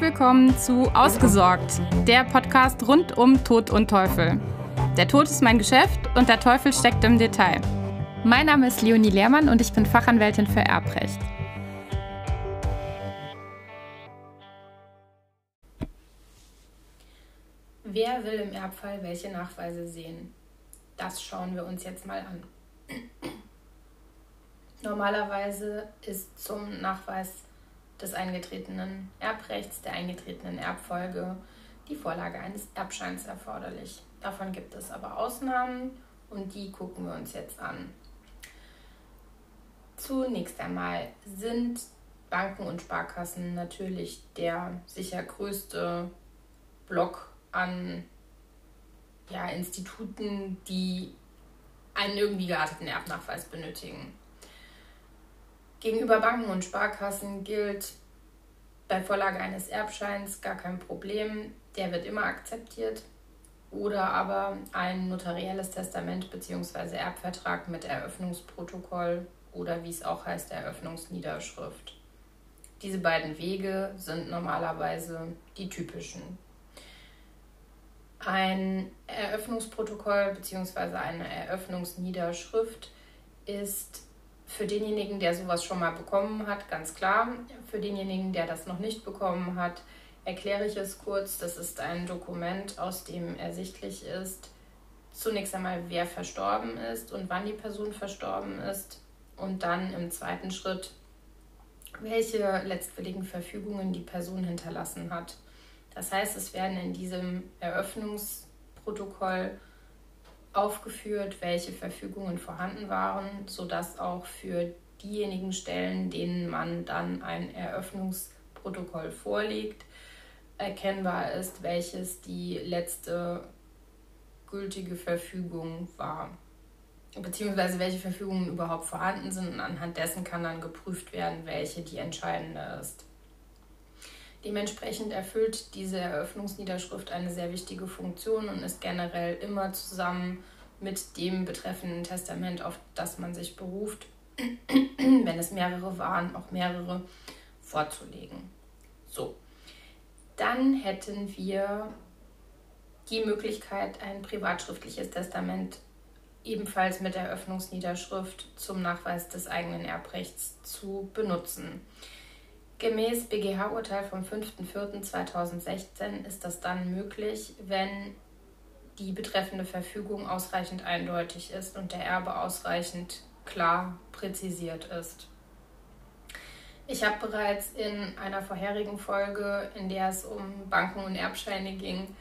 Willkommen zu Ausgesorgt, der Podcast rund um Tod und Teufel. Der Tod ist mein Geschäft und der Teufel steckt im Detail. Mein Name ist Leonie Lehrmann und ich bin Fachanwältin für Erbrecht. Wer will im Erbfall welche Nachweise sehen? Das schauen wir uns jetzt mal an. Normalerweise ist zum Nachweis des eingetretenen Erbrechts, der eingetretenen Erbfolge, die Vorlage eines Erbscheins erforderlich. Davon gibt es aber Ausnahmen und die gucken wir uns jetzt an. Zunächst einmal sind Banken und Sparkassen natürlich der sicher größte Block an ja, Instituten, die einen irgendwie gearteten Erbnachweis benötigen. Gegenüber Banken und Sparkassen gilt bei Vorlage eines Erbscheins gar kein Problem, der wird immer akzeptiert. Oder aber ein notarielles Testament bzw. Erbvertrag mit Eröffnungsprotokoll oder wie es auch heißt, Eröffnungsniederschrift. Diese beiden Wege sind normalerweise die typischen. Ein Eröffnungsprotokoll bzw. eine Eröffnungsniederschrift ist für denjenigen, der sowas schon mal bekommen hat, ganz klar. Für denjenigen, der das noch nicht bekommen hat, erkläre ich es kurz. Das ist ein Dokument, aus dem ersichtlich ist, zunächst einmal, wer verstorben ist und wann die Person verstorben ist. Und dann im zweiten Schritt, welche letztwilligen Verfügungen die Person hinterlassen hat. Das heißt, es werden in diesem Eröffnungsprotokoll aufgeführt, welche Verfügungen vorhanden waren, sodass auch für diejenigen Stellen, denen man dann ein Eröffnungsprotokoll vorlegt, erkennbar ist, welches die letzte gültige Verfügung war, beziehungsweise welche Verfügungen überhaupt vorhanden sind und anhand dessen kann dann geprüft werden, welche die entscheidende ist. Dementsprechend erfüllt diese Eröffnungsniederschrift eine sehr wichtige Funktion und ist generell immer zusammen mit dem betreffenden Testament, auf das man sich beruft, wenn es mehrere waren, auch mehrere vorzulegen. So, dann hätten wir die Möglichkeit, ein privatschriftliches Testament ebenfalls mit Eröffnungsniederschrift zum Nachweis des eigenen Erbrechts zu benutzen. Gemäß BGH-Urteil vom 5.4.2016 ist das dann möglich, wenn die betreffende Verfügung ausreichend eindeutig ist und der Erbe ausreichend klar präzisiert ist. Ich habe bereits in einer vorherigen Folge, in der es um Banken und Erbscheine ging,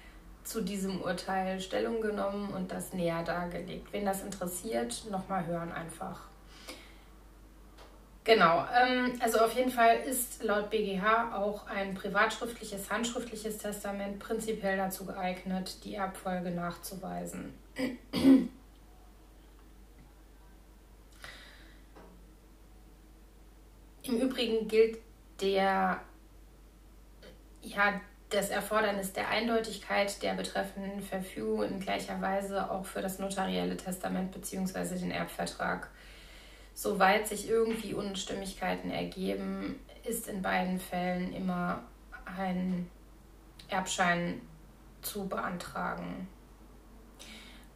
zu diesem Urteil Stellung genommen und das näher dargelegt. Wen das interessiert, nochmal hören einfach. Genau, ähm, also auf jeden Fall ist laut BGH auch ein privatschriftliches, handschriftliches Testament prinzipiell dazu geeignet, die Erbfolge nachzuweisen. Im Übrigen gilt der, ja, das Erfordernis der Eindeutigkeit der betreffenden Verfügung in gleicher Weise auch für das notarielle Testament bzw. den Erbvertrag soweit sich irgendwie Unstimmigkeiten ergeben, ist in beiden Fällen immer ein Erbschein zu beantragen.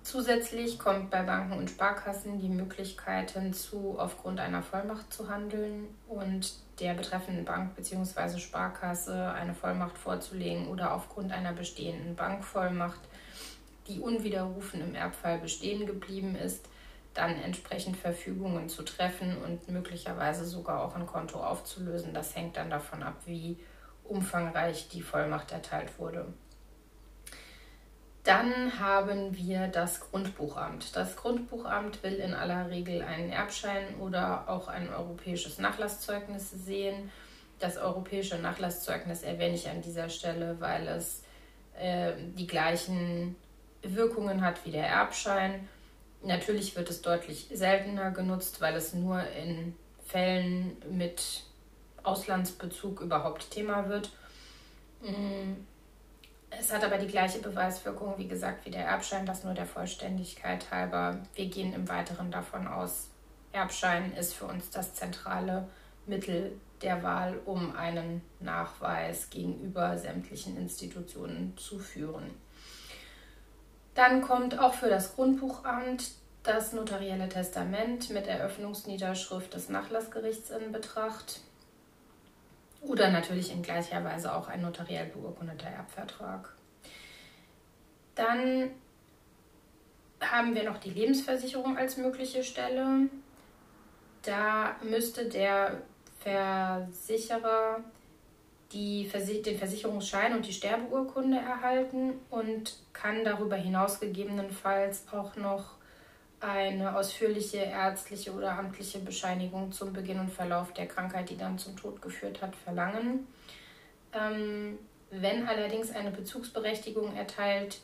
Zusätzlich kommt bei Banken und Sparkassen die Möglichkeit hinzu, aufgrund einer Vollmacht zu handeln und der betreffenden Bank bzw. Sparkasse eine Vollmacht vorzulegen oder aufgrund einer bestehenden Bankvollmacht, die unwiderrufen im Erbfall bestehen geblieben ist, dann entsprechend Verfügungen zu treffen und möglicherweise sogar auch ein Konto aufzulösen. Das hängt dann davon ab, wie umfangreich die Vollmacht erteilt wurde. Dann haben wir das Grundbuchamt. Das Grundbuchamt will in aller Regel einen Erbschein oder auch ein europäisches Nachlasszeugnis sehen. Das europäische Nachlasszeugnis erwähne ich an dieser Stelle, weil es äh, die gleichen Wirkungen hat wie der Erbschein Natürlich wird es deutlich seltener genutzt, weil es nur in Fällen mit Auslandsbezug überhaupt Thema wird. Mm. Es hat aber die gleiche Beweiswirkung, wie gesagt, wie der Erbschein, das nur der Vollständigkeit halber. Wir gehen im Weiteren davon aus, Erbschein ist für uns das zentrale Mittel der Wahl, um einen Nachweis gegenüber sämtlichen Institutionen zu führen. Dann kommt auch für das Grundbuchamt das notarielle Testament mit Eröffnungsniederschrift des Nachlassgerichts in Betracht oder natürlich in gleicher Weise auch ein notariell beurkundeter Erbvertrag. Dann haben wir noch die Lebensversicherung als mögliche Stelle. Da müsste der Versicherer die, den Versicherungsschein und die Sterbeurkunde erhalten und kann darüber hinaus gegebenenfalls auch noch eine ausführliche ärztliche oder amtliche Bescheinigung zum Beginn und Verlauf der Krankheit, die dann zum Tod geführt hat, verlangen. Ähm, wenn allerdings eine Bezugsberechtigung erteilt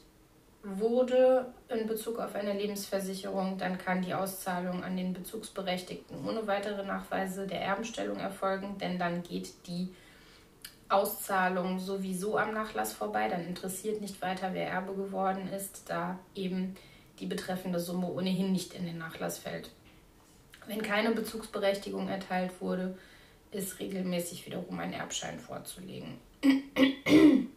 wurde in Bezug auf eine Lebensversicherung, dann kann die Auszahlung an den Bezugsberechtigten ohne weitere Nachweise der Erbenstellung erfolgen, denn dann geht die Auszahlung sowieso am Nachlass vorbei. Dann interessiert nicht weiter, wer Erbe geworden ist, da eben die betreffende Summe ohnehin nicht in den Nachlass fällt. Wenn keine Bezugsberechtigung erteilt wurde, ist regelmäßig wiederum ein Erbschein vorzulegen.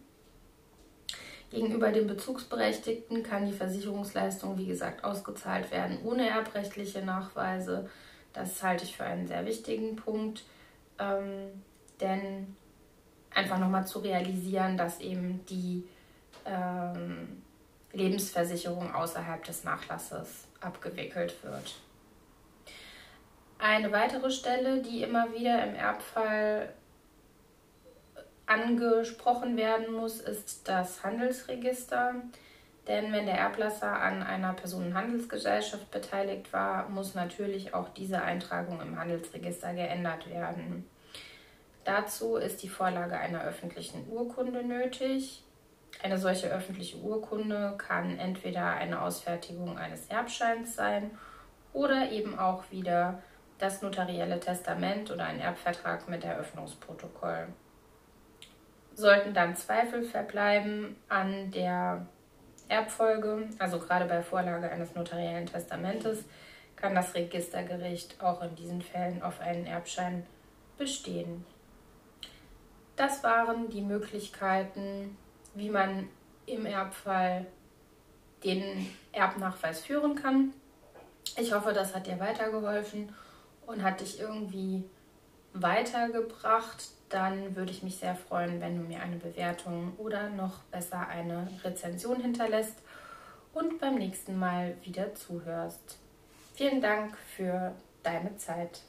Gegenüber dem Bezugsberechtigten kann die Versicherungsleistung, wie gesagt, ausgezahlt werden ohne erbrechtliche Nachweise. Das halte ich für einen sehr wichtigen Punkt, ähm, denn einfach nochmal zu realisieren, dass eben die ähm, Lebensversicherung außerhalb des Nachlasses abgewickelt wird. Eine weitere Stelle, die immer wieder im Erbfall angesprochen werden muss, ist das Handelsregister. Denn wenn der Erblasser an einer Personenhandelsgesellschaft beteiligt war, muss natürlich auch diese Eintragung im Handelsregister geändert werden. Dazu ist die Vorlage einer öffentlichen Urkunde nötig. Eine solche öffentliche Urkunde kann entweder eine Ausfertigung eines Erbscheins sein oder eben auch wieder das notarielle Testament oder ein Erbvertrag mit Eröffnungsprotokoll. Sollten dann Zweifel verbleiben an der Erbfolge, also gerade bei Vorlage eines notariellen Testamentes, kann das Registergericht auch in diesen Fällen auf einen Erbschein bestehen. Das waren die Möglichkeiten, wie man im Erbfall den Erbnachweis führen kann. Ich hoffe, das hat dir weitergeholfen und hat dich irgendwie weitergebracht. Dann würde ich mich sehr freuen, wenn du mir eine Bewertung oder noch besser eine Rezension hinterlässt und beim nächsten Mal wieder zuhörst. Vielen Dank für deine Zeit.